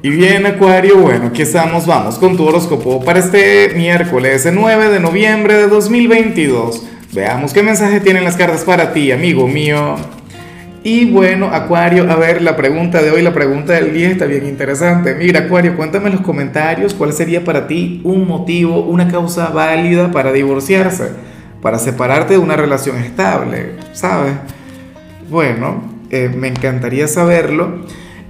Y bien, Acuario, bueno, aquí estamos, vamos con tu horóscopo para este miércoles 9 de noviembre de 2022. Veamos qué mensaje tienen las cartas para ti, amigo mío. Y bueno, Acuario, a ver, la pregunta de hoy, la pregunta del día está bien interesante. Mira, Acuario, cuéntame en los comentarios cuál sería para ti un motivo, una causa válida para divorciarse, para separarte de una relación estable, ¿sabes? Bueno, eh, me encantaría saberlo.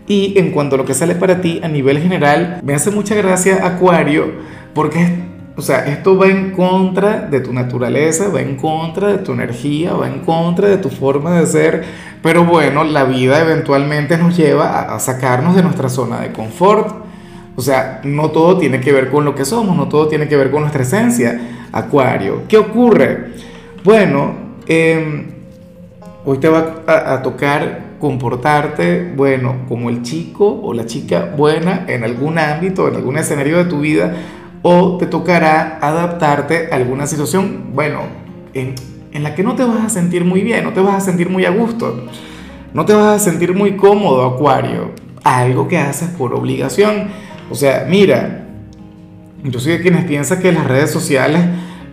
Y en cuanto a lo que sale para ti a nivel general, me hace mucha gracia Acuario, porque, o sea, esto va en contra de tu naturaleza, va en contra de tu energía, va en contra de tu forma de ser, pero bueno, la vida eventualmente nos lleva a, sacarnos de nuestra zona de confort. O sea, no todo tiene que ver con lo que somos, no todo tiene que ver con nuestra esencia. Acuario, ¿qué ocurre? Bueno, eh, hoy te va a tocar comportarte, bueno, como el chico o la chica buena en algún ámbito, en algún escenario de tu vida, o te tocará adaptarte a alguna situación, bueno, en, en la que no te vas a sentir muy bien, no te vas a sentir muy a gusto, no te vas a sentir muy cómodo, Acuario, algo que haces por obligación. O sea, mira, yo soy de quienes piensan que las redes sociales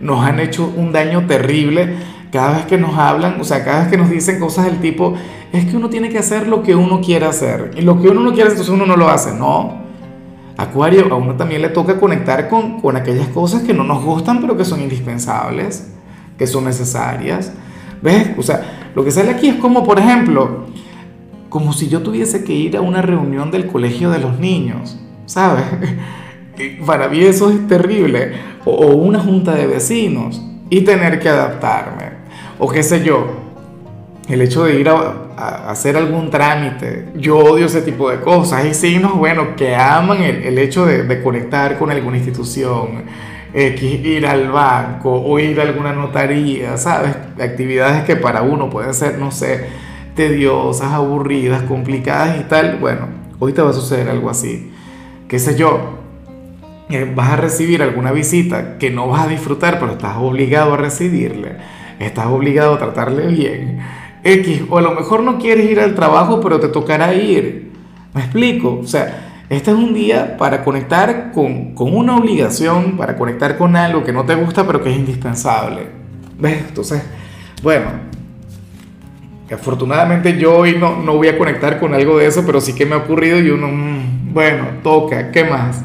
nos han hecho un daño terrible cada vez que nos hablan, o sea, cada vez que nos dicen cosas del tipo, es que uno tiene que hacer lo que uno quiere hacer. Y lo que uno no quiere entonces uno no lo hace. No. Acuario, a uno también le toca conectar con, con aquellas cosas que no nos gustan, pero que son indispensables, que son necesarias. ¿Ves? O sea, lo que sale aquí es como, por ejemplo, como si yo tuviese que ir a una reunión del colegio de los niños, ¿sabes? Para mí eso es terrible. O una junta de vecinos y tener que adaptarme. O qué sé yo, el hecho de ir a, hacer algún trámite. Yo odio ese tipo de cosas. Hay signos, bueno, que aman el, el hecho de, de, conectar con alguna institución, ir al banco o ir a alguna notaría, ¿sabes? Actividades que para uno pueden ser, no sé, tediosas, aburridas, complicadas y tal. Bueno, hoy te va a suceder algo así. ¿Qué sé yo? Eh, vas a recibir alguna visita que no vas a disfrutar, pero estás obligado a recibirle. Estás obligado a tratarle bien X, o a lo mejor no quieres ir al trabajo, pero te tocará ir. ¿Me explico? O sea, este es un día para conectar con, con, una obligación, para conectar con algo que no te gusta, pero que es indispensable. ¿Ves? Entonces, bueno, afortunadamente yo hoy no, no voy a conectar con algo de eso, pero sí que me ha ocurrido y uno, mmm, bueno, toca, ¿qué más?